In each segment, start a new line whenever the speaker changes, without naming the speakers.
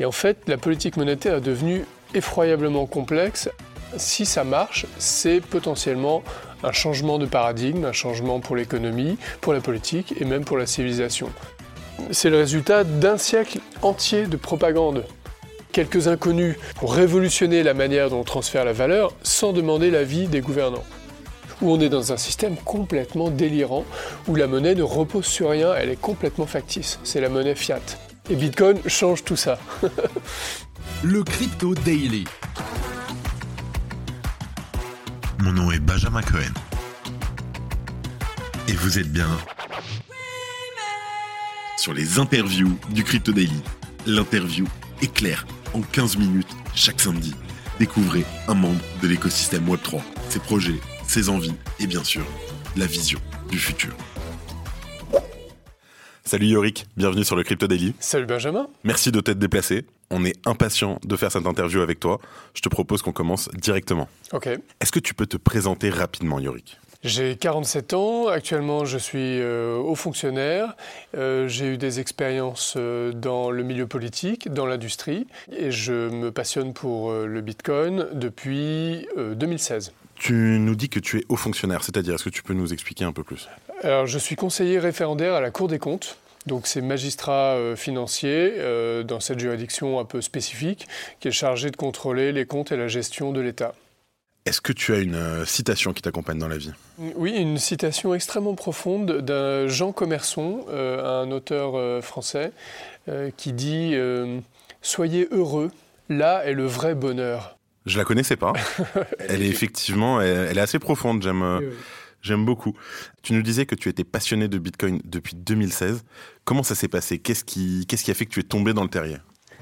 Et en fait, la politique monétaire est devenue effroyablement complexe. Si ça marche, c'est potentiellement un changement de paradigme, un changement pour l'économie, pour la politique et même pour la civilisation. C'est le résultat d'un siècle entier de propagande. Quelques inconnus ont révolutionné la manière dont on transfère la valeur sans demander l'avis des gouvernants. Où on est dans un système complètement délirant, où la monnaie ne repose sur rien, elle est complètement factice. C'est la monnaie fiat. Et Bitcoin change tout ça.
le Crypto Daily. Mon nom est Benjamin Cohen. Et vous êtes bien sur les interviews du Crypto Daily. L'interview est claire en 15 minutes chaque samedi. Découvrez un membre de l'écosystème Web3, ses projets, ses envies et bien sûr la vision du futur. Salut Yorick, bienvenue sur le Crypto Daily.
Salut Benjamin.
Merci de t'être déplacé. On est impatient de faire cette interview avec toi. Je te propose qu'on commence directement.
Ok.
Est-ce que tu peux te présenter rapidement, Yorick?
J'ai 47 ans, actuellement je suis euh, haut fonctionnaire, euh, j'ai eu des expériences euh, dans le milieu politique, dans l'industrie, et je me passionne pour le Bitcoin depuis 2016.
Tu nous dis que tu es haut fonctionnaire, c'est-à-dire est-ce que tu peux nous expliquer un peu plus?
Alors je suis conseiller référendaire à la Cour des comptes. Donc c'est magistrat financier dans cette juridiction un peu spécifique qui est chargé de contrôler les comptes et la gestion de l'État.
Est-ce que tu as une euh, citation qui t'accompagne dans la vie?
Oui, une citation extrêmement profonde d'un Jean Commerson, euh, un auteur euh, français, qui dit Soyez heureux, là est le vrai bonheur.
Je la connaissais pas. elle est effectivement, elle, est assez profonde. J'aime. J'aime beaucoup. Tu nous disais que tu étais passionné de Bitcoin depuis 2016. Comment ça s'est passé? Qu'est-ce qui, a fait que tu es tombé dans le terrier?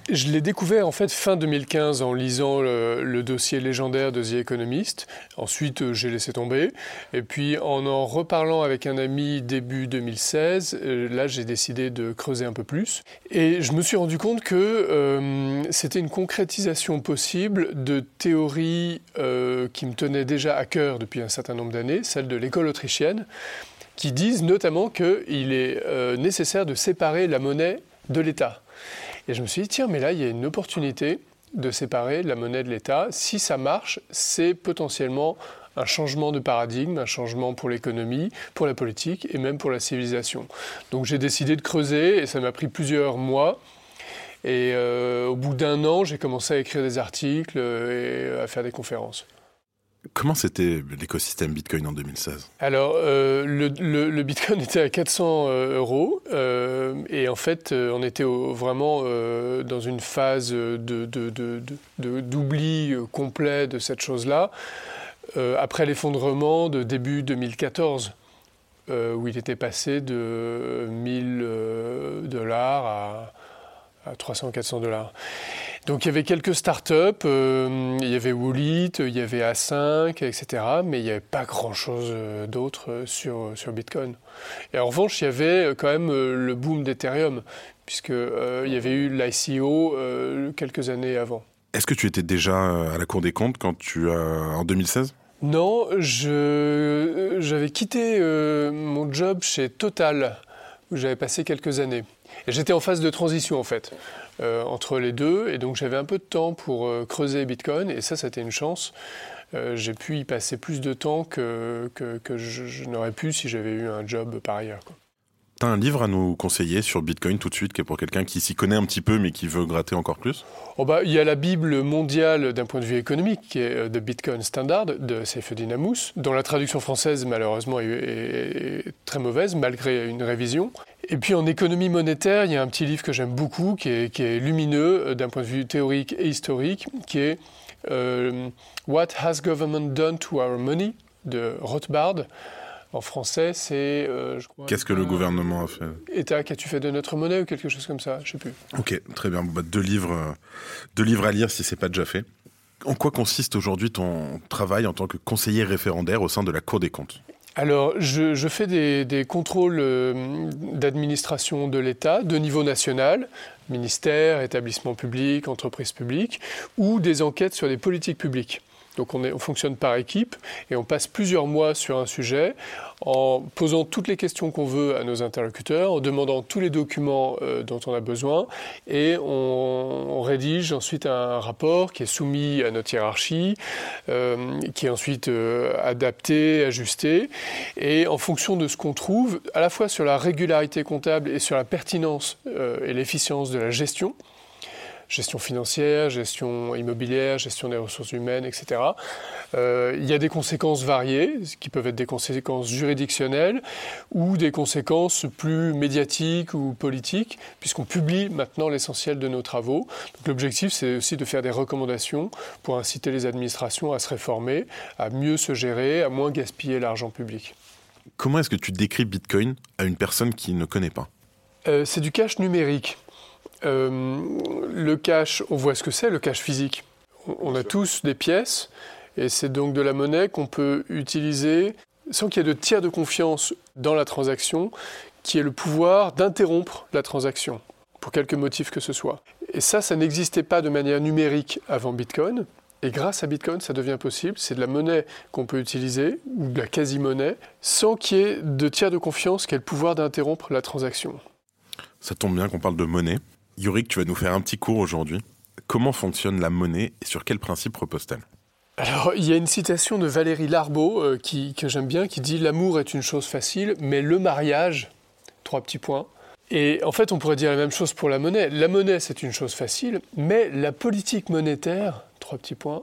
Je l'ai découvert en fait fin 2015 en lisant le, dossier légendaire de The Economist. Ensuite, euh, j'ai laissé tomber. Et puis, en en reparlant avec un ami début 2016, euh, là, j'ai décidé de creuser un peu plus. Et je me suis rendu compte que euh, c'était une concrétisation possible de théories qui me tenaient déjà à cœur depuis un certain nombre d'années, celle de l'école autrichienne, qui disent notamment qu'il est nécessaire de séparer la monnaie de l'État. Et je me suis dit, tiens, mais là, il y a une opportunité de séparer la monnaie de l'État. Si ça marche, c'est potentiellement un changement de paradigme, un changement pour l'économie, pour la politique et même pour la civilisation. Donc j'ai décidé de creuser et ça m'a pris plusieurs mois. Et euh, au bout d'un an, j'ai commencé à écrire des articles et à faire des conférences.
Comment c'était l'écosystème Bitcoin en 2016
Alors, euh, le, Bitcoin était à 400 euh, euros euh, et en fait, on était vraiment dans une phase d'oubli de, complet de cette chose-là après l'effondrement de début 2014 où il était passé de 1000 dollars à, à 300-400 dollars. Donc il y avait quelques startups, euh, il y avait Woolit, il y avait A5, etc. Mais il n'y avait pas grand-chose euh, d'autre euh, sur, sur Bitcoin. Et en revanche, il y avait quand même le boom d'Ethereum, puisqu'il y avait eu l'ICO quelques années avant.
Est-ce que tu étais déjà à la Cour des comptes quand tu en 2016
Non, j'avais quitté mon job chez Total, où j'avais passé quelques années. J'étais en phase de transition en fait. Euh, entre les deux. Et donc j'avais un peu de temps pour euh, creuser Bitcoin. Et ça, c'était une chance. Euh, j'ai pu y passer plus de temps que, je, n'aurais pu si j'avais eu un job par ailleurs.
As un livre à nous conseiller sur Bitcoin tout de suite, qui est pour quelqu'un qui s'y connaît un petit peu mais qui veut gratter encore plus?
Oh bah, Il y a la Bible mondiale d'un point de vue économique, qui est The Bitcoin Standard de Seyfedin Amous, dont la traduction française malheureusement est très mauvaise malgré une révision. Et puis en économie monétaire, il y a un petit livre que j'aime beaucoup, qui est, lumineux euh, d'un point de vue théorique et historique, qui est euh, What Has Government Done to Our Money de Rothbard. En français, c'est.
Euh, Qu'est-ce que le gouvernement a fait
État, qu'as-tu fait de notre monnaie ou quelque chose comme ça Je ne sais plus.
Ok, très bien. Bah, deux, livres, deux livres à lire si ce n'est pas déjà fait. En quoi consiste aujourd'hui ton travail en tant que conseiller référendaire au sein de la Cour des comptes?
Alors, je, fais des, contrôles euh, d'administration de l'État de niveau national, ministère, établissement public, entreprise publique, ou des enquêtes sur les politiques publiques. Donc on, fonctionne par équipe et on passe plusieurs mois sur un sujet en posant toutes les questions qu'on veut à nos interlocuteurs, en demandant tous les documents euh, dont on a besoin et on, rédige ensuite un rapport qui est soumis à notre hiérarchie, euh, qui est ensuite euh, adapté, ajusté et en fonction de ce qu'on trouve, à la fois sur la régularité comptable et sur la pertinence et l'efficience de la gestion, gestion financière, gestion immobilière, gestion des ressources humaines, etc. Euh, il y a des conséquences variées, qui peuvent être des conséquences juridictionnelles ou des conséquences plus médiatiques ou politiques, puisqu'on publie maintenant l'essentiel de nos travaux. L'objectif, c'est aussi de faire des recommandations pour inciter les administrations à se réformer, à mieux se gérer, à moins gaspiller l'argent public.
Comment est-ce que tu décris Bitcoin à une personne qui ne connaît pas?
Euh, C'est du cash numérique. Euh, le cash, on voit ce que c'est, le cash physique. On a tous des pièces, et c'est donc de la monnaie qu'on peut utiliser sans qu'il y ait de tiers de confiance dans la transaction, qui ait le pouvoir d'interrompre la transaction, pour quelque motif que ce soit. Et ça, ça n'existait pas de manière numérique avant Bitcoin. Et grâce à Bitcoin, ça devient possible. C'est de la monnaie qu'on peut utiliser, ou de la quasi-monnaie, sans qu'il y ait de tiers de confiance qui ait le pouvoir d'interrompre la transaction.
Ça tombe bien qu'on parle de monnaie. Yorick, tu vas nous faire un petit cours aujourd'hui. Comment fonctionne la monnaie et sur quel principe repose-t-elle?
Alors, il y a une citation de Valérie Larbeau euh, que j'aime bien qui dit L'amour est une chose facile, mais le mariage, trois petits points. Et en fait, on pourrait dire la même chose pour la monnaie. La monnaie, c'est une chose facile, mais la politique monétaire, trois petits points.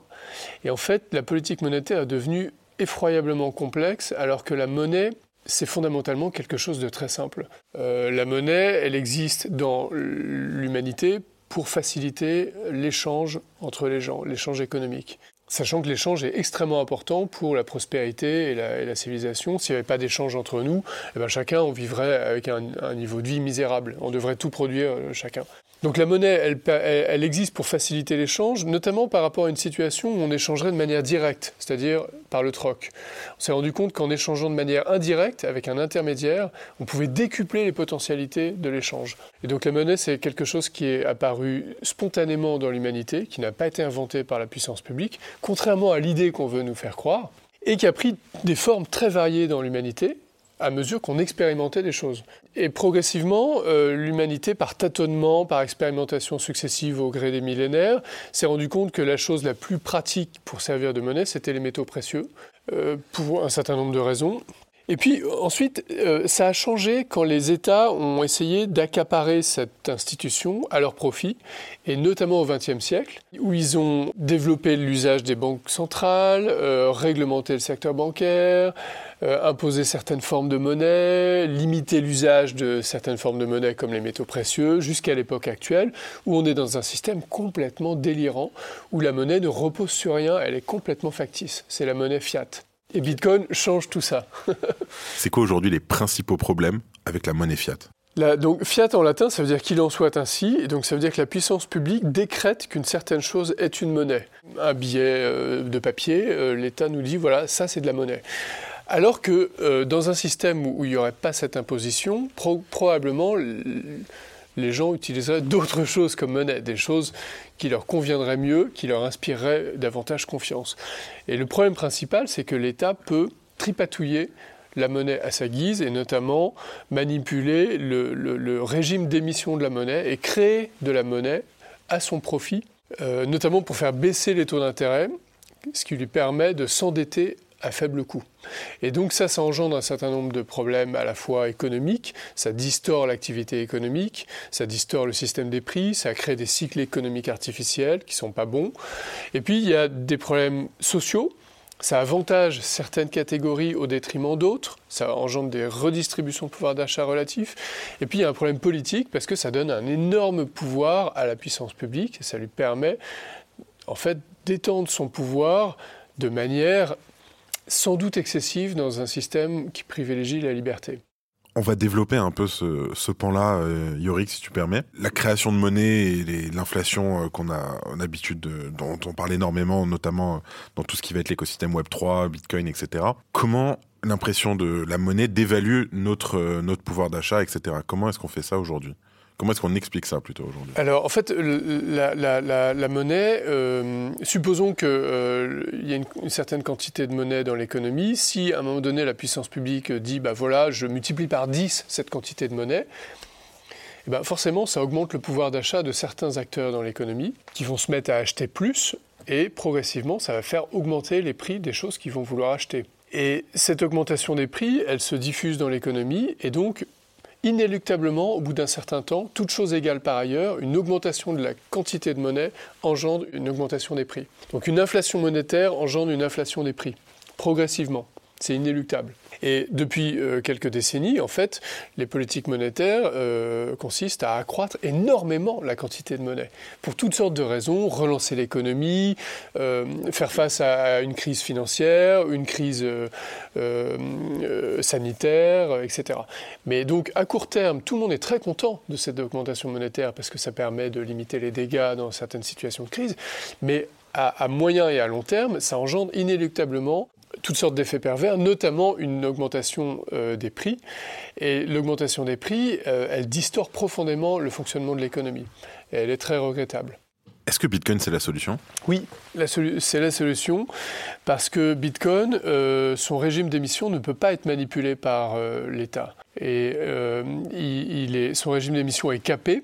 Et en fait, la politique monétaire est devenue effroyablement complexe, alors que la monnaie, c'est fondamentalement quelque chose de très simple. Euh, la monnaie, elle existe dans l'humanité pour faciliter l'échange entre les gens, l'échange économique. Sachant que l'échange est extrêmement important pour la prospérité et la, civilisation. S'il n'y avait pas d'échange entre nous, eh ben chacun vivrait avec un, un, niveau de vie misérable. On devrait tout produire euh, chacun. Donc la monnaie, elle, existe pour faciliter l'échange, notamment par rapport à une situation où on échangerait de manière directe, c'est-à-dire par le troc. On s'est rendu compte qu'en échangeant de manière indirecte, avec un intermédiaire, on pouvait décupler les potentialités de l'échange. Et donc la monnaie, c'est quelque chose qui est apparu spontanément dans l'humanité, qui n'a pas été inventé par la puissance publique, contrairement à l'idée qu'on veut nous faire croire, et qui a pris des formes très variées dans l'humanité, à mesure qu'on expérimentait des choses. Et progressivement, euh, l'humanité, par tâtonnement, par expérimentation successive au gré des millénaires, s'est rendu compte que la chose la plus pratique pour servir de monnaie, c'était les métaux précieux, euh, pour un certain nombre de raisons. Et puis ensuite, euh, ça a changé quand les États ont essayé d'accaparer cette institution à leur profit, et notamment au XXe siècle, où ils ont développé l'usage des banques centrales, euh, réglementé le secteur bancaire, euh, imposé certaines formes de monnaie, limité l'usage de certaines formes de monnaie comme les métaux précieux, jusqu'à l'époque actuelle, où on est dans un système complètement délirant, où la monnaie ne repose sur rien, elle est complètement factice. C'est la monnaie fiat. Et Bitcoin change tout ça.
c'est quoi aujourd'hui les principaux problèmes avec la monnaie fiat?
Donc fiat en latin, ça veut dire qu'il en soit ainsi, et donc ça veut dire que la puissance publique décrète qu'une certaine chose est une monnaie. Un billet euh, de papier, euh, l'État nous dit voilà, ça c'est de la monnaie. Alors que euh, dans un système où, il n'y aurait pas cette imposition, probablement les gens utiliseraient d'autres choses comme monnaie, des choses qui leur conviendraient mieux, qui leur inspireraient davantage confiance. Et le problème principal, c'est que l'État peut tripatouiller la monnaie à sa guise et notamment manipuler le, régime d'émission de la monnaie et créer de la monnaie à son profit, euh, notamment pour faire baisser les taux d'intérêt, ce qui lui permet de s'endetter à faible coût. Et donc ça, ça engendre un certain nombre de problèmes à la fois économiques, ça distord l'activité économique, ça distord le système des prix, ça crée des cycles économiques artificiels qui sont pas bons. Et puis il y a des problèmes sociaux, ça avantage certaines catégories au détriment d'autres, ça engendre des redistributions de pouvoir d'achat relatifs. Et puis il y a un problème politique parce que ça donne un énorme pouvoir à la puissance publique ça lui permet en fait d'étendre son pouvoir de manière sans doute excessive dans un système qui privilégie la liberté.
On va développer un peu ce, pan-là, euh, Yorick, si tu permets. La création de monnaie et l'inflation euh, qu'on a l'habitude de, dont on parle énormément, notamment dans tout ce qui va être l'écosystème Web 3, Bitcoin, etc. Comment l'impression de la monnaie dévalue notre, euh, notre pouvoir d'achat, etc. Comment est-ce qu'on fait ça aujourd'hui? Comment est-ce qu'on explique ça plutôt aujourd'hui?
Alors en fait, la, monnaie, euh, supposons qu'il euh, y a une, certaine quantité de monnaie dans l'économie. Si à un moment donné la puissance publique dit, bah voilà, je multiplie par 10 cette quantité de monnaie, eh ben forcément ça augmente le pouvoir d'achat de certains acteurs dans l'économie qui vont se mettre à acheter plus et progressivement ça va faire augmenter les prix des choses qu'ils vont vouloir acheter. Et cette augmentation des prix, elle se diffuse dans l'économie et donc inéluctablement, au bout d'un certain temps, toute chose égale par ailleurs, une augmentation de la quantité de monnaie engendre une augmentation des prix. Donc une inflation monétaire engendre une inflation des prix, progressivement. C'est inéluctable. Et depuis euh, quelques décennies, en fait, les politiques monétaires euh, consistent à accroître énormément la quantité de monnaie. Pour toutes sortes de raisons, relancer l'économie, euh, faire face à une crise financière, une crise sanitaire, etc. Mais donc, à court terme, tout le monde est très content de cette augmentation monétaire parce que ça permet de limiter les dégâts dans certaines situations de crise. Mais à, moyen et à long terme, ça engendre inéluctablement toutes sortes d'effets pervers, notamment une augmentation euh, des prix. Et l'augmentation des prix, euh, elle distord profondément le fonctionnement de l'économie. Et elle est très regrettable.
Est-ce que Bitcoin, c'est la solution?
Oui, c'est la solution, parce que Bitcoin, euh, son régime d'émission ne peut pas être manipulé par l'État. Et il, est, son régime d'émission est capé,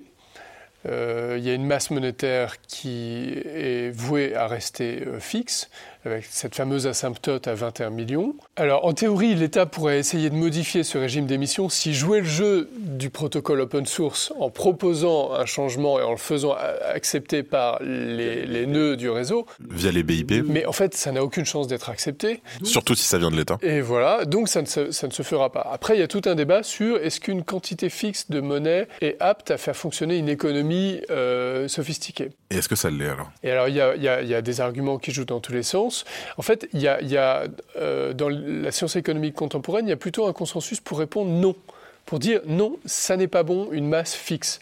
il y a une masse monétaire qui est vouée à rester fixe, avec cette fameuse asymptote à 21 millions. Alors en théorie, l'État pourrait essayer de modifier ce régime d'émission si jouait le jeu du protocole open source en proposant un changement et en le faisant accepter par les, nœuds du réseau.
Via les BIP.
Mais en fait, ça n'a aucune chance d'être accepté.
Surtout si ça vient de l'État.
Et voilà, donc ça ne, se, ça ne se fera pas. Après, il y a tout un débat sur est-ce qu'une quantité fixe de monnaie est apte à faire fonctionner une économie euh, sophistiquée.
Et est-ce que ça l'est alors?
Et alors, il y, a, il y, a, des arguments qui jouent dans tous les sens. En fait, il euh, dans la science économique contemporaine, il y a plutôt un consensus pour répondre non, pour dire non, ça n'est pas bon, une masse fixe.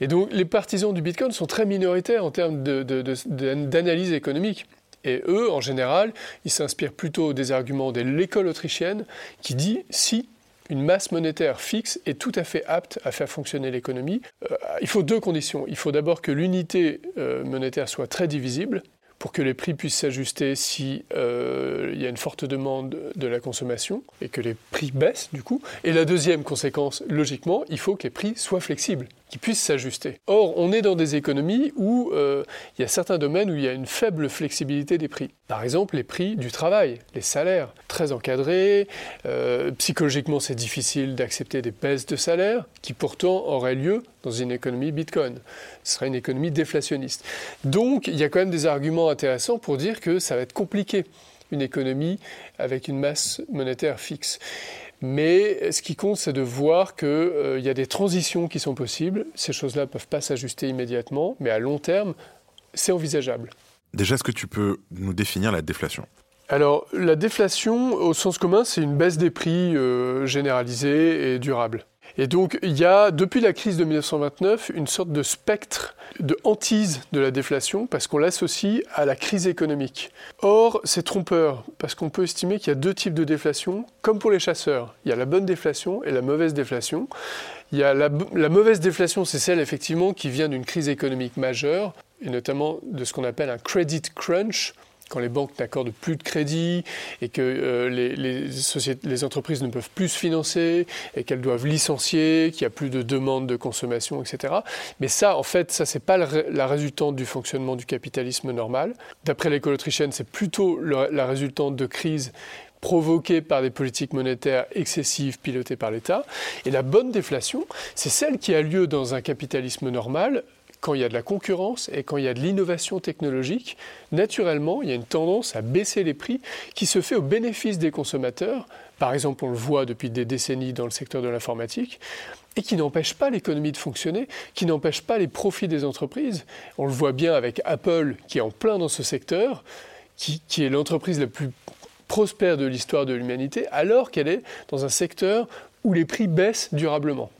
Et donc, les partisans du Bitcoin sont très minoritaires en termes d'analyse économique. Et eux, en général, ils s'inspirent plutôt des arguments de l'école autrichienne qui dit si une masse monétaire fixe est tout à fait apte à faire fonctionner l'économie. Euh, il faut deux conditions. Il faut d'abord que l'unité euh, monétaire soit très divisible pour que les prix puissent s'ajuster si euh, il y a une forte demande de la consommation et que les prix baissent du coup. Et la deuxième conséquence, logiquement, il faut que les prix soient flexibles qui puissent s'ajuster. Or, on est dans des économies où euh, il y a certains domaines où il y a une faible flexibilité des prix. Par exemple, les prix du travail, les salaires, très encadrés. Euh, psychologiquement, c'est difficile d'accepter des baisses de salaire qui pourtant auraient lieu dans une économie Bitcoin. Ce serait une économie déflationniste. Donc, il y a quand même des arguments intéressants pour dire que ça va être compliqué une économie avec une masse monétaire fixe. Mais ce qui compte, c'est de voir qu'il euh, y a des transitions qui sont possibles. Ces choses-là ne peuvent pas s'ajuster immédiatement, mais à long terme, c'est envisageable.
Déjà, est-ce que tu peux nous définir la déflation?
Alors, la déflation, au sens commun, c'est une baisse des prix euh, généralisée et durable. Et donc, il y a, depuis la crise de 1929, une sorte de spectre de hantise de la déflation parce qu'on l'associe à la crise économique. Or, c'est trompeur parce qu'on peut estimer qu'il y a deux types de déflation, comme pour les chasseurs. Il y a la bonne déflation et la mauvaise déflation. Il y a la, la mauvaise déflation, c'est celle effectivement qui vient d'une crise économique majeure, et notamment de ce qu'on appelle un credit crunch, quand les banques n'accordent plus de crédit et que euh, les, entreprises ne peuvent plus se financer et qu'elles doivent licencier, qu'il n'y a plus de demandes de consommation, etc. Mais ça, en fait, ça, c'est pas la résultante du fonctionnement du capitalisme normal. D'après l'école autrichienne, c'est plutôt la résultante de crises provoquées par des politiques monétaires excessives pilotées par l'État. Et la bonne déflation, c'est celle qui a lieu dans un capitalisme normal quand il y a de la concurrence et quand il y a de l'innovation technologique, naturellement, il y a une tendance à baisser les prix qui se fait au bénéfice des consommateurs. Par exemple, on le voit depuis des décennies dans le secteur de l'informatique et qui n'empêche pas l'économie de fonctionner, qui n'empêche pas les profits des entreprises. On le voit bien avec Apple qui est en plein dans ce secteur, qui, est l'entreprise la plus prospère de l'histoire de l'humanité, alors qu'elle est dans un secteur où les prix baissent durablement.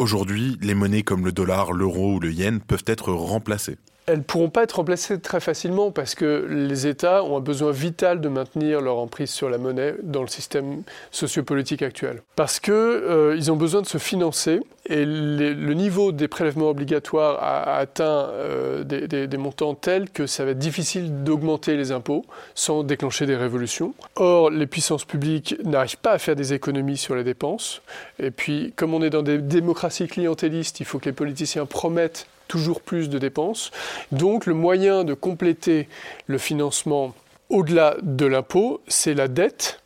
Aujourd'hui, les monnaies comme le dollar, l'euro ou le yen peuvent être remplacées.
Elles ne pourront pas être remplacées très facilement parce que les États ont un besoin vital de maintenir leur emprise sur la monnaie dans le système sociopolitique actuel. Parce qu'ils euh, ont besoin de se financer et le niveau des prélèvements obligatoires a, atteint euh, des, montants tels que ça va être difficile d'augmenter les impôts sans déclencher des révolutions. Or, les puissances publiques n'arrivent pas à faire des économies sur les dépenses. Et puis, comme on est dans des démocraties clientélistes, il faut que les politiciens promettent toujours plus de dépenses. Donc le moyen de compléter le financement au-delà de l'impôt, c'est la dette.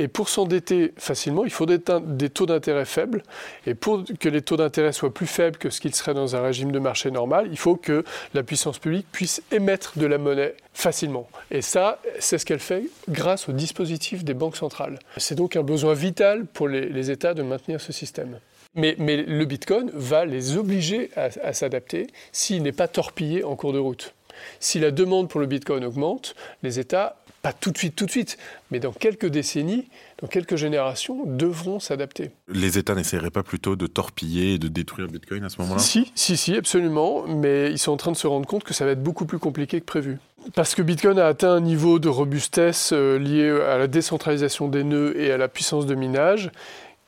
Et pour s'endetter facilement, il faut des, taux d'intérêt faibles. Et pour que les taux d'intérêt soient plus faibles que ce qu'ils seraient dans un régime de marché normal, il faut que la puissance publique puisse émettre de la monnaie facilement. Et ça, c'est ce qu'elle fait grâce au dispositif des banques centrales. C'est donc un besoin vital pour les États de maintenir ce système. Mais, le Bitcoin va les obliger à, s'adapter s'il n'est pas torpillé en cours de route. Si la demande pour le Bitcoin augmente, les États, pas tout de suite, tout de suite, mais dans quelques décennies, dans quelques générations, devront s'adapter.
Les États n'essaieraient pas plutôt de torpiller et de détruire Bitcoin à ce moment-là?
Si, si, si, absolument, mais ils sont en train de se rendre compte que ça va être beaucoup plus compliqué que prévu. Parce que Bitcoin a atteint un niveau de robustesse euh, lié à la décentralisation des nœuds et à la puissance de minage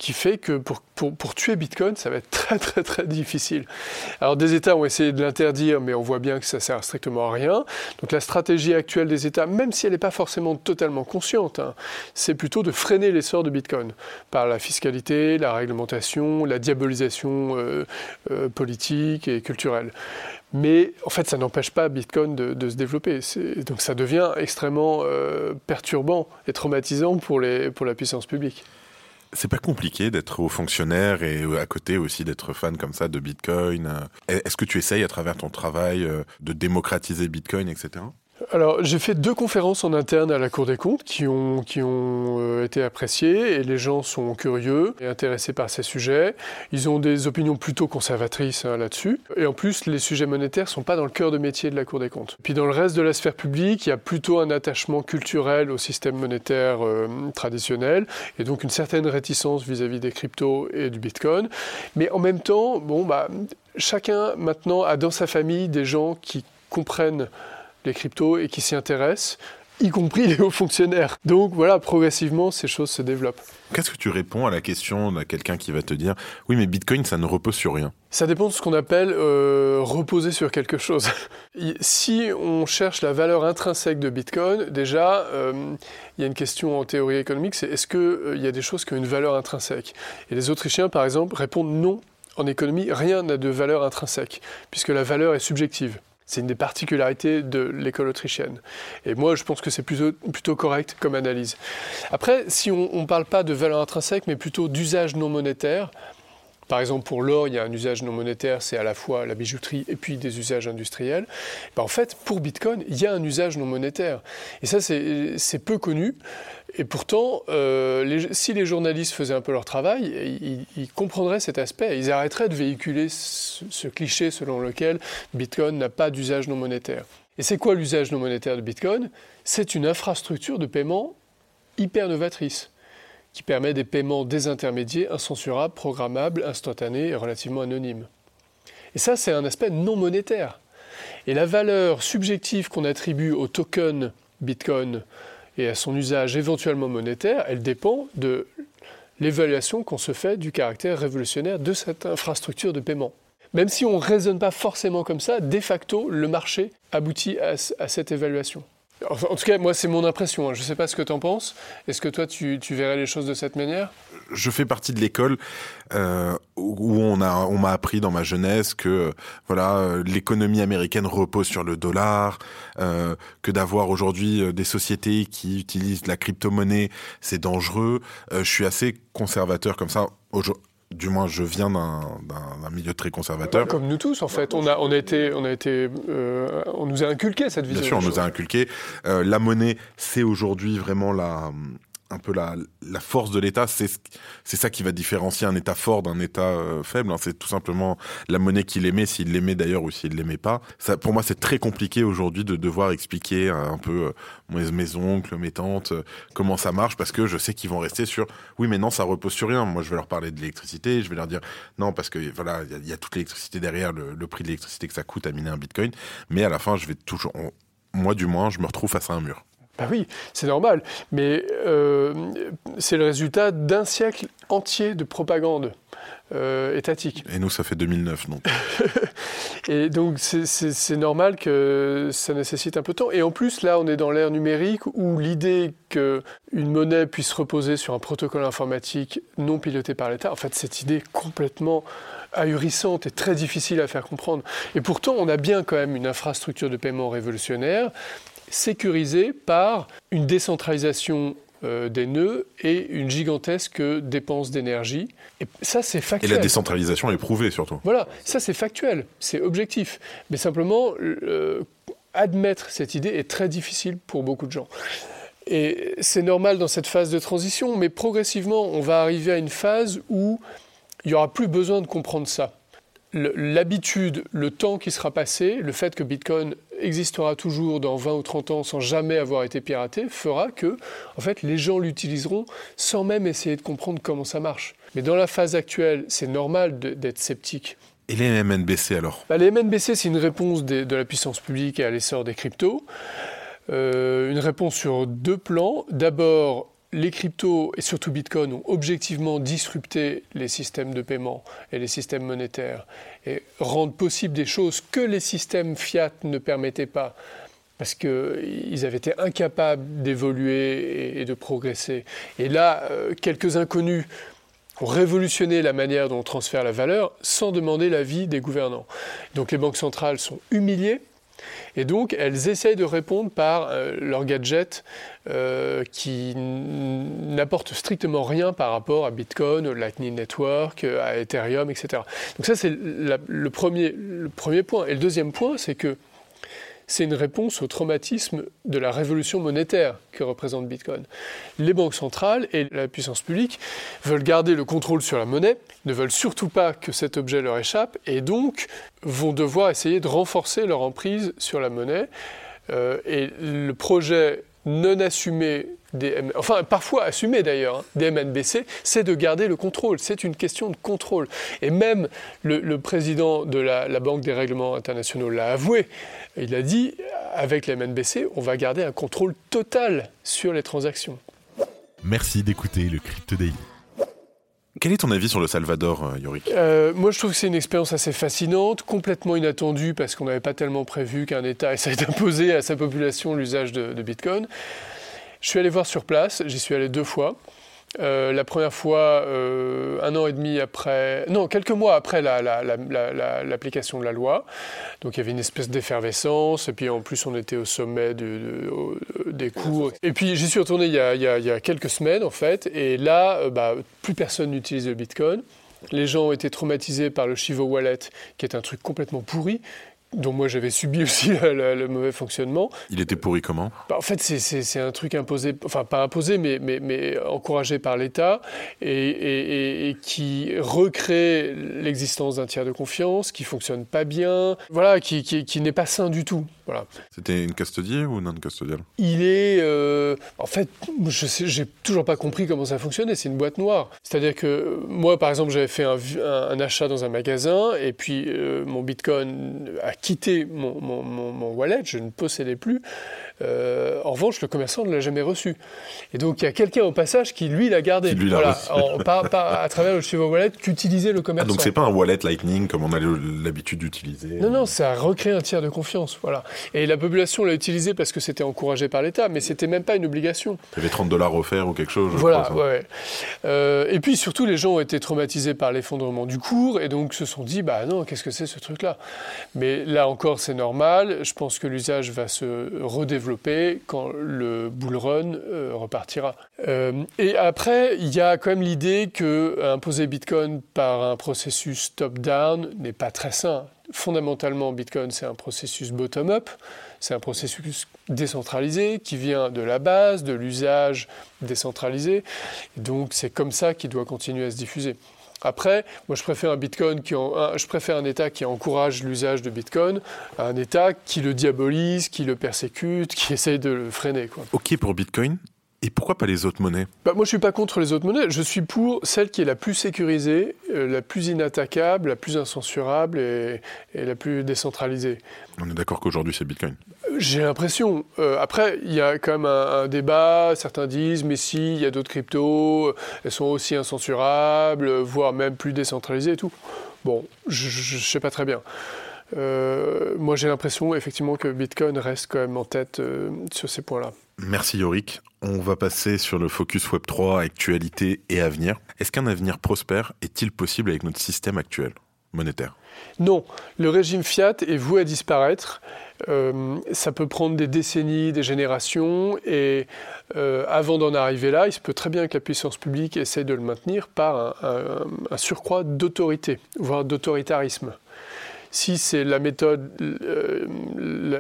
qui fait que pour, pour, tuer Bitcoin, ça va être très très très difficile. Alors des États ont essayé de l'interdire, mais on voit bien que ça sert strictement à rien. Donc la stratégie actuelle des États, même si elle n'est pas forcément totalement consciente, hein, c'est plutôt de freiner l'essor de Bitcoin par la fiscalité, la réglementation, la diabolisation euh, euh, politique et culturelle. Mais en fait, ça n'empêche pas Bitcoin de, se développer. Donc ça devient extrêmement euh, perturbant et traumatisant pour, les, pour la puissance publique.
C'est pas compliqué d'être haut fonctionnaire et euh, à côté aussi d'être fan comme ça de Bitcoin. Euh. Est-ce que tu essayes à travers ton travail euh, de démocratiser Bitcoin, etc.
Alors, j'ai fait deux conférences en interne à la Cour des comptes qui ont, qui ont euh, été appréciées et les gens sont curieux et intéressés par ces sujets. Ils ont des opinions plutôt conservatrices hein, là-dessus. Et en plus, les sujets monétaires ne sont pas dans le cœur de métier de la Cour des comptes. Puis dans le reste de la sphère publique, il y a plutôt un attachement culturel au système monétaire euh, traditionnel et donc une certaine réticence vis-à-vis des cryptos et du Bitcoin. Mais en même temps, bon, bah, chacun maintenant a dans sa famille des gens qui comprennent les cryptos et qui s'y intéressent, y compris les hauts fonctionnaires. Donc voilà, progressivement, ces choses se développent.
Qu'est-ce que tu réponds à la question de quelqu'un qui va te dire oui, mais Bitcoin, ça ne repose sur rien
Ça dépend de ce qu'on appelle euh, reposer sur quelque chose. si on cherche la valeur intrinsèque de Bitcoin, déjà, euh, il y a une question en théorie économique c'est est-ce qu'il euh, y a des choses qui ont une valeur intrinsèque? Et les Autrichiens, par exemple, répondent non. En économie, rien n'a de valeur intrinsèque, puisque la valeur est subjective. C'est une des particularités de l'école autrichienne. Et moi, je pense que c'est plutôt, correct comme analyse. Après, si on ne parle pas de valeur intrinsèque, mais plutôt d'usage non monétaire, par exemple, pour l'or, il y a un usage non monétaire, c'est à la fois la bijouterie et puis des usages industriels. Ben, en fait, pour Bitcoin, il y a un usage non monétaire. Et ça, c'est peu connu. Et pourtant, euh, si les journalistes faisaient un peu leur travail, ils, comprendraient cet aspect. Ils arrêteraient de véhiculer ce, cliché selon lequel Bitcoin n'a pas d'usage non monétaire. Et c'est quoi l'usage non monétaire de Bitcoin? C'est une infrastructure de paiement hyper novatrice qui permet des paiements désintermédiés, incensurables, programmables, instantanés et relativement anonymes. Et ça, c'est un aspect non monétaire. Et la valeur subjective qu'on attribue au token Bitcoin et à son usage éventuellement monétaire, elle dépend de l'évaluation qu'on se fait du caractère révolutionnaire de cette infrastructure de paiement. Même si on ne raisonne pas forcément comme ça, de facto, le marché aboutit à, cette évaluation. En tout cas, moi, c'est mon impression. Hein. Je ne sais pas ce que tu en penses. Est-ce que toi, tu, verrais les choses de cette manière?
Je fais partie de l'école euh, où on a, on m'a appris dans ma jeunesse que voilà, euh, l'économie américaine repose sur le dollar, euh, que d'avoir aujourd'hui des sociétés qui utilisent la crypto-monnaie, c'est dangereux. je suis assez conservateur comme ça du moins je viens d'un milieu très conservateur.
Comme nous tous en fait, on a, on a été, on a été, euh, on nous a inculqué cette vision.
Bien sûr, on nous a inculqué. Euh, la monnaie, c'est aujourd'hui vraiment la un peu la, force de l'État, c'est ça qui va différencier un État fort d'un État euh, faible. Hein. C'est tout simplement la monnaie qu'il aimait, s'il l'aimait d'ailleurs ou s'il l'aimait pas. Ça, pour moi, c'est très compliqué aujourd'hui de devoir expliquer un peu euh, mes, oncles, mes tantes, euh, comment ça marche, parce que je sais qu'ils vont rester sur oui, mais non, ça repose sur rien. Moi, je vais leur parler de l'électricité, je vais leur dire non, parce que voilà, il y, a toute l'électricité derrière, le prix de l'électricité que ça coûte à miner un Bitcoin. Mais à la fin, je vais toujours, moi du moins, je me retrouve face à un mur.
Ben oui, c'est normal, mais euh, c'est le résultat d'un siècle entier de propagande euh, étatique.
Et nous, ça fait 2009, donc.
et donc, c'est normal que ça nécessite un peu de temps. Et en plus, là, on est dans l'ère numérique où l'idée qu'une monnaie puisse reposer sur un protocole informatique non piloté par l'État, en fait, cette idée complètement ahurissante et très difficile à faire comprendre. Et pourtant, on a bien quand même une infrastructure de paiement révolutionnaire sécurisé par une décentralisation euh, des nœuds et une gigantesque dépense d'énergie. Et ça, c'est factuel.
Et la décentralisation est prouvée surtout.
Voilà, ça c'est factuel, c'est objectif. Mais simplement, euh, admettre cette idée est très difficile pour beaucoup de gens. Et c'est normal dans cette phase de transition, mais progressivement, on va arriver à une phase où il n'y aura plus besoin de comprendre ça l'habitude, le temps qui sera passé, le fait que Bitcoin existera toujours dans 20 ou 30 ans sans jamais avoir été piraté, fera que en fait, les gens l'utiliseront sans même essayer de comprendre comment ça marche. Mais dans la phase actuelle, c'est normal d'être sceptique.
Et les MNBC alors?
Bah, Les MNBC, c'est une réponse de la puissance publique à l'essor des cryptos. Euh, une réponse sur deux plans. D'abord, les cryptos et surtout Bitcoin ont objectivement disrupté les systèmes de paiement et les systèmes monétaires et rendent possible des choses que les systèmes fiat ne permettaient pas parce qu'ils avaient été incapables d'évoluer et de progresser. Et là, euh, quelques inconnus ont révolutionné la manière dont on transfère la valeur sans demander l'avis des gouvernants. Donc les banques centrales sont humiliées et donc, elles essayent de répondre par euh, leur gadget euh, qui n'apporte strictement rien par rapport à Bitcoin, au Lightning Network, à Ethereum, etc. Donc ça, c'est le premier, le premier point. Et le deuxième point, c'est que c'est une réponse au traumatisme de la révolution monétaire que représente Bitcoin. Les banques centrales et la puissance publique veulent garder le contrôle sur la monnaie, ne veulent surtout pas que cet objet leur échappe, et donc vont devoir essayer de renforcer leur emprise sur la monnaie. Euh, et le projet non assumé des, enfin parfois assumé d'ailleurs, hein, des MNBC, c'est de garder le contrôle. C'est une question de contrôle. Et même le, président de la, Banque des règlements internationaux l'a avoué. Il a dit, avec les MNBC, on va garder un contrôle total sur les transactions.
Merci d'écouter le Crypto Daily. Quel est ton avis sur le Salvador, euh, Yorick?
Euh, Moi, je trouve que c'est une expérience assez fascinante, complètement inattendue parce qu'on n'avait pas tellement prévu qu'un État essaye d'imposer à sa population l'usage de Bitcoin. Je suis allé voir sur place, j'y suis allé deux fois. Euh, la première fois, euh, un an et demi après, non, quelques mois après l'application la, de la loi. Donc il y avait une espèce d'effervescence, et puis en plus on était au sommet des cours. Et puis j'y suis retourné il y, a, quelques semaines en fait, et là, euh, bah, plus personne n'utilise le Bitcoin. Les gens ont été traumatisés par le Chivo Wallet, qui est un truc complètement pourri dont moi j'avais subi aussi le, mauvais fonctionnement.
Il était pourri comment?
Bah, En fait, c'est un truc imposé, enfin pas imposé, mais, mais, mais encouragé par l'État et, et, qui recrée l'existence d'un tiers de confiance qui fonctionne pas bien, voilà, qui, qui, qui n'est pas sain du tout. Voilà.
C'était une custodiale ou non custodiale
Il est, euh, en fait, je j'ai toujours pas compris comment ça fonctionnait. C'est une boîte noire. C'est-à-dire que moi, par exemple, j'avais fait un, un, achat dans un magasin et puis euh, mon Bitcoin a quitté mon, mon, mon, wallet, je ne possédais plus. Euh, en revanche, le commerçant ne l'a jamais reçu. Et donc, il y a quelqu'un au passage qui, lui, l'a gardé.
Lui voilà,
à travers le Chivo Wallet qu'utilisait le commerçant.
Ah, donc, c'est pas un wallet Lightning comme on a l'habitude d'utiliser
Non, non, ça a recréé un tiers de confiance. Voilà. Et la population l'a utilisé parce que c'était encouragé par l'État, mais c'était même pas une obligation.
Il y avait 30 dollars offerts ou quelque chose.
voilà, ouais. Euh, et puis, surtout, les gens ont été traumatisés par l'effondrement du cours et donc se sont dit, bah non, qu'est-ce que c'est ce truc-là? Mais là encore, c'est normal. Je pense que l'usage va se redévelopper quand le bull run euh, repartira. Euh, et après, il y a quand même l'idée que imposer Bitcoin par un processus top-down n'est pas très sain. Fondamentalement, Bitcoin, c'est un processus bottom-up, c'est un processus décentralisé qui vient de la base, de l'usage décentralisé. Donc c'est comme ça qu'il doit continuer à se diffuser. Après, moi je préfère un Bitcoin qui je préfère un État qui encourage l'usage de Bitcoin à un État qui le diabolise, qui le persécute, qui essaye de le freiner.
Ok pour Bitcoin, et pourquoi pas les autres monnaies?
Bah, Moi, je ne suis pas contre les autres monnaies. Je suis pour celle qui est la plus sécurisée, euh, la plus inattaquable, la plus incensurable et, la plus décentralisée.
On est d'accord qu'aujourd'hui, c'est Bitcoin
J'ai l'impression. Euh, après, il y a quand même un, débat. Certains disent, mais si, il y a d'autres cryptos, euh, elles sont aussi incensurables, voire même plus décentralisées et tout. Bon, je ne sais pas très bien. moi, j'ai l'impression effectivement que Bitcoin reste quand même en tête sur ces points-là.
Merci Yorick. On va passer sur le focus Web3, actualité et avenir. Est-ce qu'un avenir prospère est-il possible avec notre système actuel monétaire?
Non, le régime fiat est voué à disparaître. Euh, ça peut prendre des décennies, des générations, et euh, avant d'en arriver là, il se peut très bien que la puissance publique essaie de le maintenir par un surcroît d'autorité, voire d'autoritarisme si c'est la méthode euh,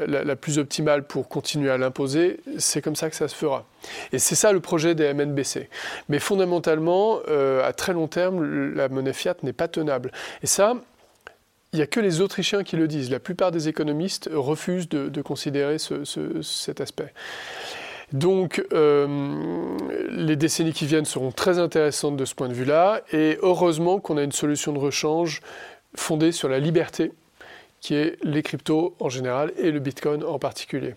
la, plus optimale pour continuer à l'imposer, c'est comme ça que ça se fera. Et c'est ça le projet des MNBC. Mais fondamentalement, euh, à très long terme, la monnaie fiat n'est pas tenable. Et ça, il n'y a que les Autrichiens qui le disent. La plupart des économistes refusent de, considérer cet aspect. Donc, euh, les décennies qui viennent seront très intéressantes de ce point de vue-là. Et heureusement qu'on a une solution de rechange fondée sur la liberté qui est les cryptos en général et le Bitcoin en particulier.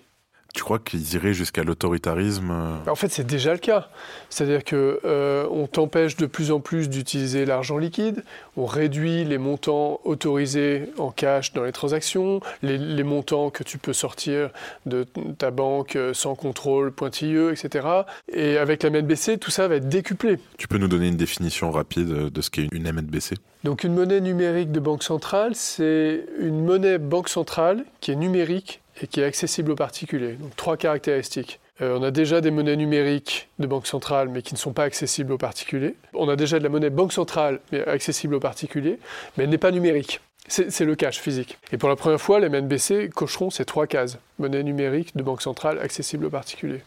Tu crois qu'ils iraient jusqu'à l'autoritarisme euh
En fait, c'est déjà le cas. C'est-à-dire que euh, on t'empêche de plus en plus d'utiliser l'argent liquide, on réduit les montants autorisés en cash dans les transactions, les, montants que tu peux sortir de ta banque euh, sans contrôle pointilleux, etc. Et avec la MNBC, tout ça va être décuplé.
Tu peux nous donner une définition rapide de ce qu'est une MNBC
Donc une monnaie numérique de banque centrale, c'est une monnaie banque centrale qui est numérique et qui est accessible aux particuliers. Donc trois caractéristiques. Euh, on a déjà des monnaies numériques de banque centrale, mais qui ne sont pas accessibles aux particuliers. On a déjà de la monnaie banque centrale, mais accessible aux particuliers, mais elle n'est pas numérique. C'est le cash physique. Et pour la première fois, les MNBC cocheront ces trois cases. Monnaie numérique de banque centrale accessible aux particuliers.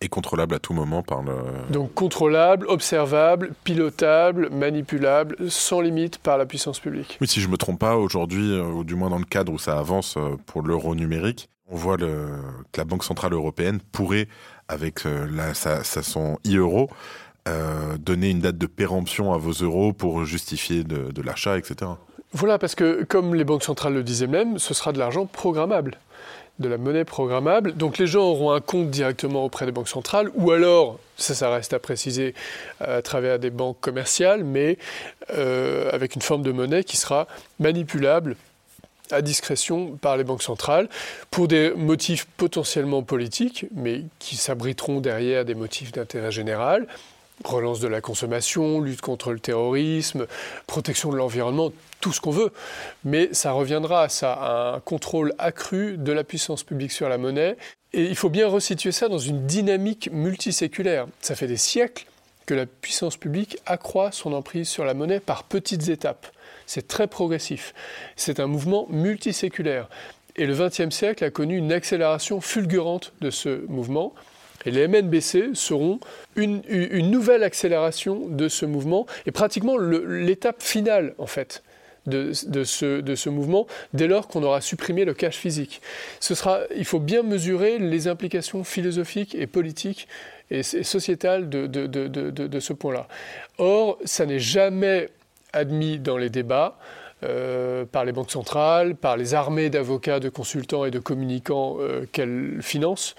Et contrôlable à tout moment par le...
Donc contrôlable, observable, pilotable, manipulable, sans limite par la puissance publique.
Oui, si je ne me trompe pas, aujourd'hui, euh, ou du moins dans le cadre où ça avance euh, pour l'euro numérique, on voit le, que la Banque Centrale Européenne pourrait, avec euh, la, sa, son e-euro, donner une date de péremption à vos euros pour justifier de, de l'achat, etc.
Voilà, parce que comme les banques centrales le disaient même, ce sera de l'argent programmable de la monnaie programmable. Donc les gens auront un compte directement auprès des banques centrales, ou alors, ça, reste à préciser, à travers des banques commerciales, mais euh, avec une forme de monnaie qui sera manipulable à discrétion par les banques centrales pour des motifs potentiellement politiques, mais qui s'abriteront derrière des motifs d'intérêt général, relance de la consommation, lutte contre le terrorisme, protection de l'environnement, tout ce qu'on veut. Mais ça reviendra à ça, à un contrôle accru de la puissance publique sur la monnaie. Et il faut bien resituer ça dans une dynamique multiséculaire. Ça fait des siècles que la puissance publique accroît son emprise sur la monnaie par petites étapes. C'est très progressif. C'est un mouvement multiséculaire. Et le XXe siècle a connu une accélération fulgurante de ce mouvement. Et les MNBC seront une, nouvelle accélération de ce mouvement et pratiquement l'étape finale, en fait. De, ce, mouvement dès lors qu'on aura supprimé le cash physique. Il faut bien mesurer les implications philosophiques et politiques et, sociétales de, de ce point-là. Or, ça n'est jamais admis dans les débats. Euh, par les banques centrales, par les armées d'avocats, de consultants et de communicants euh, qu'elles financent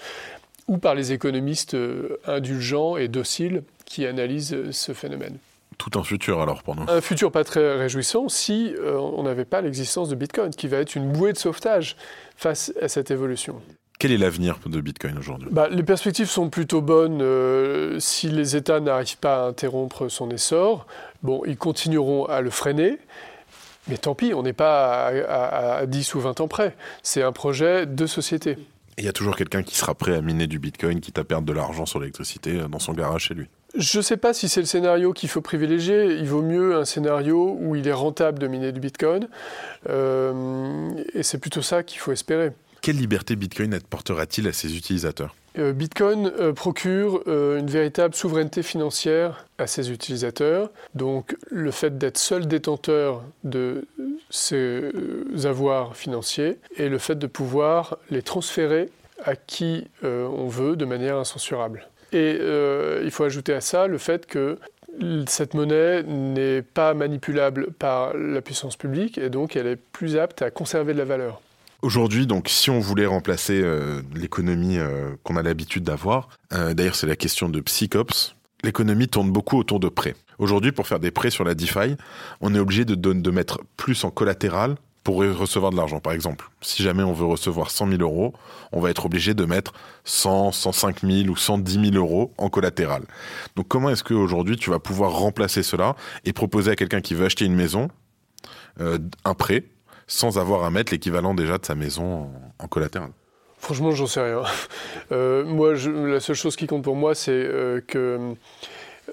ou par les économistes euh, indulgents et dociles qui analysent euh, ce phénomène.
Tout un futur alors pour nous.
Un futur pas très réjouissant si euh, on n'avait pas l'existence de Bitcoin, qui va être une bouée de sauvetage face à cette évolution.
Quel est l'avenir de Bitcoin aujourd'hui?
Bah, Les perspectives sont plutôt bonnes si les États n'arrivent pas à interrompre son essor. Bon, ils continueront à le freiner, mais tant pis, on n'est pas à, à 10 ou 20 ans près. C'est un projet de société
il y a toujours quelqu'un qui sera prêt à miner du bitcoin, quitte à perdre de l'argent sur l'électricité euh, dans son garage chez lui.
je ne sais pas si c'est le scénario qu'il faut privilégier. Il vaut mieux un scénario où il est rentable de miner du Bitcoin. Euh, et c'est plutôt ça qu'il faut espérer.
Quelle liberté Bitcoin apportera-t-il à ses utilisateurs?
Bitcoin euh, procure une véritable souveraineté financière à ses utilisateurs. Donc le fait d'être seul détenteur de ses avoirs financiers et le fait de pouvoir les transférer à qui on veut de manière incensurable. Et euh, il faut ajouter à ça le fait que cette monnaie n'est pas manipulable par la puissance publique et donc elle est plus apte à conserver de la valeur.
Aujourd'hui, donc, si on voulait remplacer euh, l'économie euh, qu'on a l'habitude d'avoir, d'ailleurs c'est la question de Psychops, l'économie tourne beaucoup autour de prêts. Aujourd'hui, pour faire des prêts sur la DeFi, on est obligé de, de mettre plus en collatéral pour recevoir de l'argent. Par exemple, si jamais on veut recevoir 100 000 euros, on va être obligé de mettre 100, 105 000 ou 110 000 euros en collatéral. Donc comment est-ce qu'aujourd'hui tu vas pouvoir remplacer cela et proposer à quelqu'un qui veut acheter une maison euh, un prêt sans avoir à mettre l'équivalent déjà de sa maison en, collatéral
Franchement, j'en sais rien. Euh, moi, la seule chose qui compte pour moi, c'est euh, que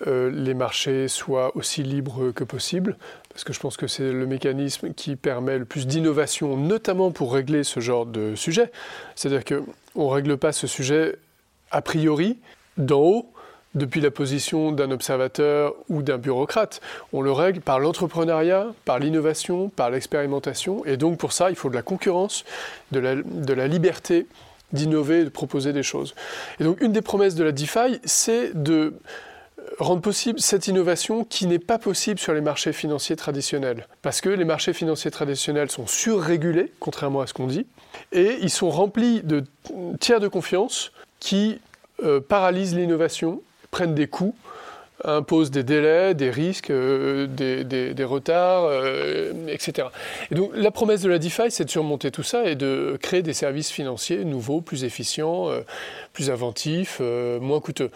les marchés soient aussi libres que possible parce que je pense que c'est le mécanisme qui permet le plus d'innovation, notamment pour régler ce genre de sujet. C'est-à-dire qu'on ne règle pas ce sujet a priori d'en haut, depuis la position d'un observateur ou d'un bureaucrate. On le règle par l'entrepreneuriat, par l'innovation, par l'expérimentation. Et donc pour ça, il faut de la concurrence, de la, liberté d'innover, de proposer des choses. Et donc une des promesses de la DeFi, c'est de rendre possible cette innovation qui n'est pas possible sur les marchés financiers traditionnels. Parce que les marchés financiers traditionnels sont surrégulés, contrairement à ce qu'on dit, et ils sont remplis de tiers de confiance qui euh, paralysent l'innovation, prennent des coûts, imposent des délais, des risques, euh, des, retards, euh, etc. Et donc la promesse de la DeFi, c'est de surmonter tout ça et de créer des services financiers nouveaux, plus efficients, plus inventifs, moins coûteux.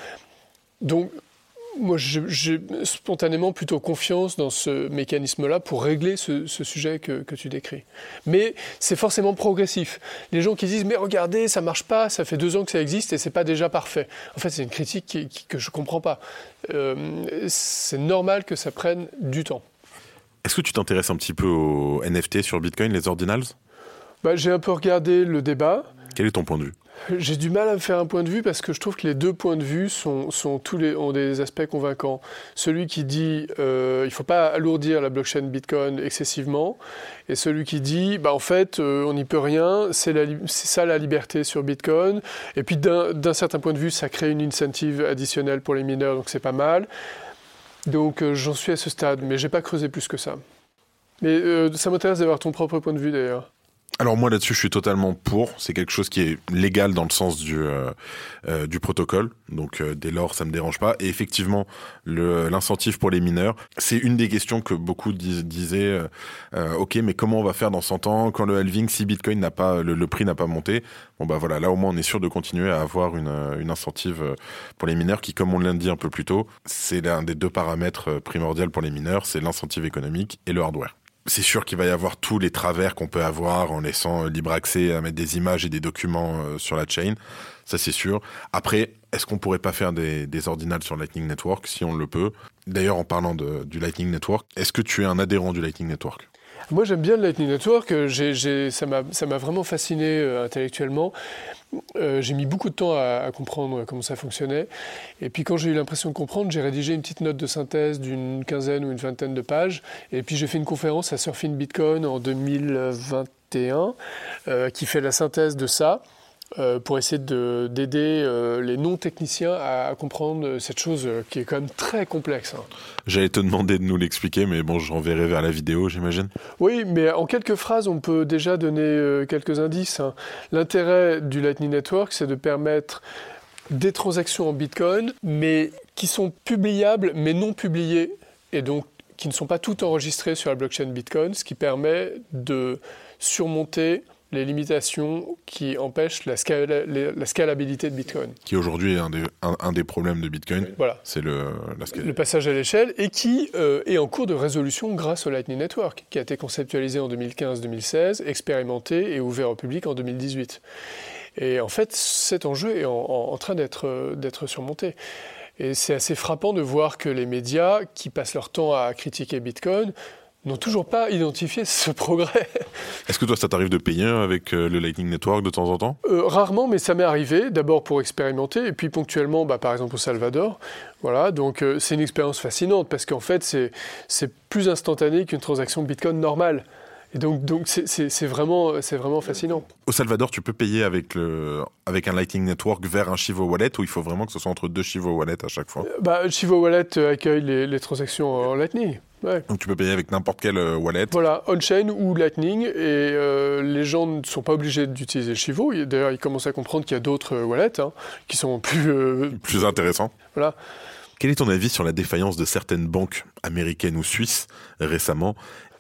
Moi, j'ai spontanément plutôt confiance dans ce mécanisme-là pour régler ce, sujet que, tu décris. Mais c'est forcément progressif. Les gens qui disent mais regardez, ça marche pas, ça fait deux ans que ça existe et c'est pas déjà parfait. En fait, c'est une critique que je comprends pas. Euh, c'est normal que ça prenne du temps.
Est-ce que tu t'intéresses un petit peu aux NFT sur Bitcoin, les ordinals?
Bah, J'ai un peu regardé le débat.
Quel est ton point de vue?
J'ai du mal à me faire un point de vue parce que je trouve que les deux points de vue ont des aspects convaincants. Celui qui dit euh, il ne faut pas alourdir la blockchain Bitcoin excessivement et celui qui dit bah, en fait euh, on n'y peut rien, c'est ça la liberté sur Bitcoin. Et puis d'un certain point de vue ça crée une incentive additionnelle pour les mineurs donc c'est pas mal. Donc euh, j'en suis à ce stade mais j'ai pas creusé plus que ça. Mais ça m'intéresse d'avoir ton propre point de vue d'ailleurs.
Alors moi là-dessus, je suis totalement pour. C'est quelque chose qui est légal dans le sens du euh, euh, protocole. Donc euh, dès lors, ça me dérange pas. Et effectivement, l'incentive pour les mineurs, c'est une des questions que beaucoup disaient. ok, mais comment on va faire dans 100 ans quand le halving, si Bitcoin n'a pas le, prix n'a pas monté? Bon bah voilà, là au moins on est sûr de continuer à avoir une, une incentive pour les mineurs qui, comme on l'a dit un peu plus tôt, c'est l'un des deux paramètres primordiaux pour les mineurs, c'est l'incentive économique et le hardware c'est sûr qu'il va y avoir tous les travers qu'on peut avoir en laissant euh, libre accès à mettre des images et des documents euh, sur la chain. Ça, c'est sûr. Après, est-ce qu'on pourrait pas faire des, ordinals sur Lightning Network si on le peut? D'ailleurs, en parlant du Lightning Network, est-ce que tu es un adhérent du Lightning Network?
Moi, j'aime bien le Lightning Network. ça m'a vraiment fasciné euh, intellectuellement. Euh, j'ai mis beaucoup de temps à, comprendre comment ça fonctionnait. Et puis, quand j'ai eu l'impression de comprendre, j'ai rédigé une petite note de synthèse d'une quinzaine ou une vingtaine de pages. Et puis, j'ai fait une conférence à Surfing Bitcoin en 2021 euh, qui fait la synthèse de ça. Euh, pour essayer d'aider euh, les non-techniciens à, comprendre cette chose euh, qui est quand même très complexe. Hein.
J'allais te demander de nous l'expliquer, mais bon, j'enverrai vers la vidéo, j'imagine.
Oui, mais en quelques phrases, on peut déjà donner quelques indices. Hein. L'intérêt du Lightning Network, c'est de permettre des transactions en Bitcoin, mais qui sont publiables, mais non publiées, et donc qui ne sont pas toutes enregistrées sur la blockchain Bitcoin, ce qui permet de surmonter les limitations qui empêchent la, la, scalabilité de Bitcoin.
Qui aujourd'hui est un des, un, des, problèmes de Bitcoin.
Voilà.
C'est le,
le passage à l'échelle et qui euh, est en cours de résolution grâce au Lightning Network, qui a été conceptualisé en 2015-2016, expérimenté et ouvert au public en 2018. Et en fait, cet enjeu est en, train d'être surmonté. Et c'est assez frappant de voir que les médias qui passent leur temps à critiquer Bitcoin n'ont toujours pas identifié ce progrès.
Est-ce que toi, ça t'arrive de payer avec euh, le Lightning Network de temps en temps?
Euh, Rarement, mais ça m'est arrivé. D'abord pour expérimenter, et puis ponctuellement, bah, par exemple au Salvador. Voilà, donc euh, c'est une expérience fascinante parce qu'en fait, c'est plus instantané qu'une transaction Bitcoin normale. Et donc, donc c'est vraiment, vraiment fascinant.
Au Salvador, tu peux payer avec, le, avec un Lightning Network vers un Chivo Wallet ou il faut vraiment que ce soit entre deux Chivo Wallet à chaque fois?
Bah, Chivo Wallet accueille les, les transactions en Lightning.
Donc tu peux payer avec n'importe quelle euh, wallet.
Voilà, on-chain ou Lightning, et euh, les gens ne sont pas obligés d'utiliser Chivo. D'ailleurs, ils commencent à comprendre qu'il y a d'autres euh, wallets hein, qui sont plus...
plus intéressants.
Voilà.
Quel est ton avis sur la défaillance de certaines banques américaines ou suisses récemment?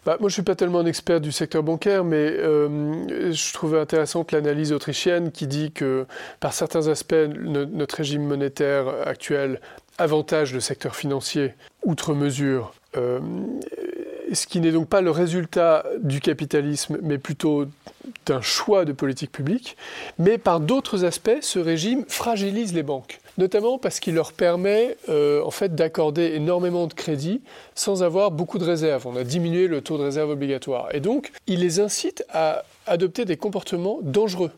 Bah, moi, je ne suis pas tellement un expert du secteur bancaire, mais je trouvais intéressante l'analyse autrichienne qui dit que, par certains aspects, notre régime monétaire actuel avantage le secteur financier outre mesure euh, ce qui n'est donc pas le résultat du capitalisme, mais plutôt d'un choix de politique publique. Mais par d'autres aspects, ce régime fragilise les banques, notamment parce qu'il leur permet euh, en fait d'accorder énormément de crédits sans avoir beaucoup de réserves. On a diminué le taux de réserve obligatoire, et donc il les incite à adopter des comportements dangereux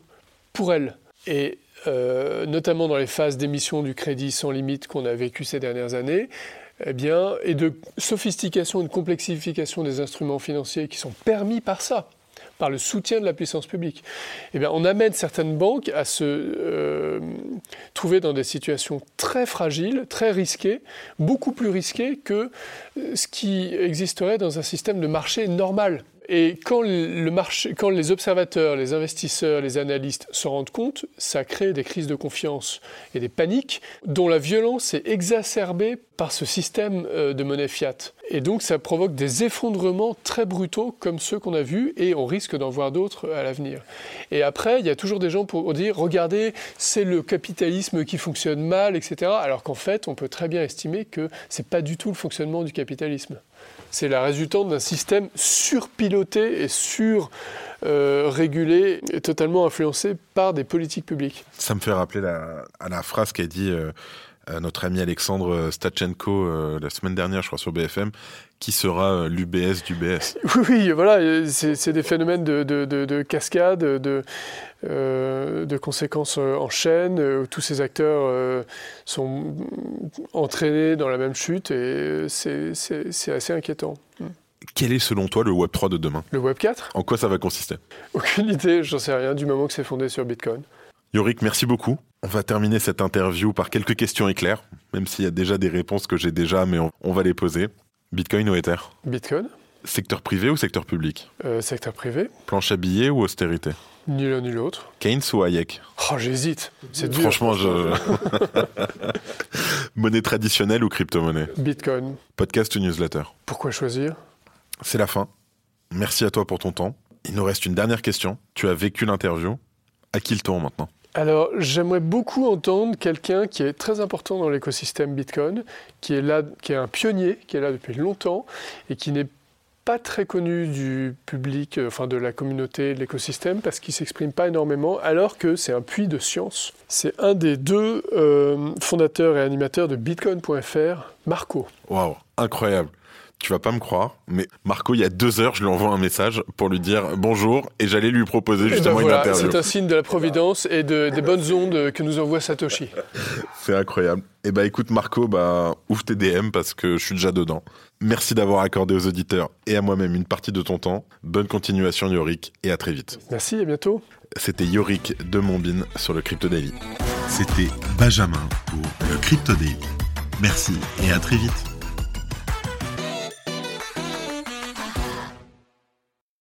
pour elles. Et euh, notamment dans les phases d'émission du crédit sans limite qu'on a vécu ces dernières années, eh bien, et de sophistication et de complexification des instruments financiers qui sont permis par ça, par le soutien de la puissance publique, eh bien, on amène certaines banques à se euh, trouver dans des situations très fragiles, très risquées, beaucoup plus risquées que ce qui existerait dans un système de marché normal. Et quand, les observateurs, les investisseurs, les analystes se rendent compte, ça crée des crises de confiance et des paniques dont la violence est exacerbée par ce système euh, de monnaie fiat. Et donc ça provoque des effondrements très brutaux comme ceux qu'on a vus et on risque d'en voir d'autres à l'avenir. Et après, il y a toujours des gens pour dire, regardez, c'est le capitalisme qui fonctionne mal, etc. Alors qu'en fait, on peut très bien estimer que ce n'est pas du tout le fonctionnement du capitalisme c'est la résultante d'un système surpiloté et surrégulé et totalement influencé par des politiques publiques.
Ça me fait rappeler à la phrase qu'a dit euh, euh, notre ami Alexandre Stachenko euh, la semaine dernière, je crois, sur BFM, qui sera l'UBS du BS.
Oui, voilà, c'est des phénomènes de, de cascade, de, euh, de conséquences euh, en chaîne, où tous ces acteurs euh, sont entraînés dans la même chute et c'est assez inquiétant.
Quel est selon toi le Web 3 de demain?
Le Web 4
En quoi ça va consister?
Aucune idée, j'en sais rien, du moment que c'est fondé sur Bitcoin.
Yorick, merci beaucoup. On va terminer cette interview par quelques questions éclairs, même s'il y a déjà des réponses que j'ai déjà, mais on, va les poser. Bitcoin ou Ether?
Bitcoin.
Secteur privé ou secteur public?
Secteur privé.
Planche à billets ou austérité?
Ni l'un ni l'autre.
Keynes ou Hayek?
Oh, j'hésite. C'est dur.
Franchement, je. monnaie traditionnelle ou crypto-monnaie?
Bitcoin.
Podcast ou newsletter?
Pourquoi choisir?
C'est la fin. Merci à toi pour ton temps. Il nous reste une dernière question. Tu as vécu l'interview. À qui le tour maintenant?
Alors, j'aimerais beaucoup entendre quelqu'un qui est très important dans l'écosystème Bitcoin, qui est là, qui est un pionnier, qui est là depuis longtemps et qui n'est pas très connu du public, euh, enfin de la communauté, de l'écosystème, parce qu'il s'exprime pas énormément, alors que c'est un puits de science. C'est un des deux euh, fondateurs et animateurs de Bitcoin.fr, Marco.
Waouh, incroyable tu vas pas me croire, mais Marco, il y a deux heures, je lui envoie un message pour lui dire bonjour et j'allais lui proposer eh ben justement une interview.
C'est un signe de la providence et de, des bonnes ondes que nous envoie Satoshi.
C'est incroyable. Et eh bah ben, écoute Marco, bah ouvre tes DM parce que je suis déjà dedans. Merci d'avoir accordé aux auditeurs et à moi-même une partie de ton temps. Bonne continuation Yorick et à très vite.
Merci, à bientôt.
C'était Yorick de Montbine sur le Crypto Daily. C'était Benjamin pour le Crypto Daily. Merci et à très vite.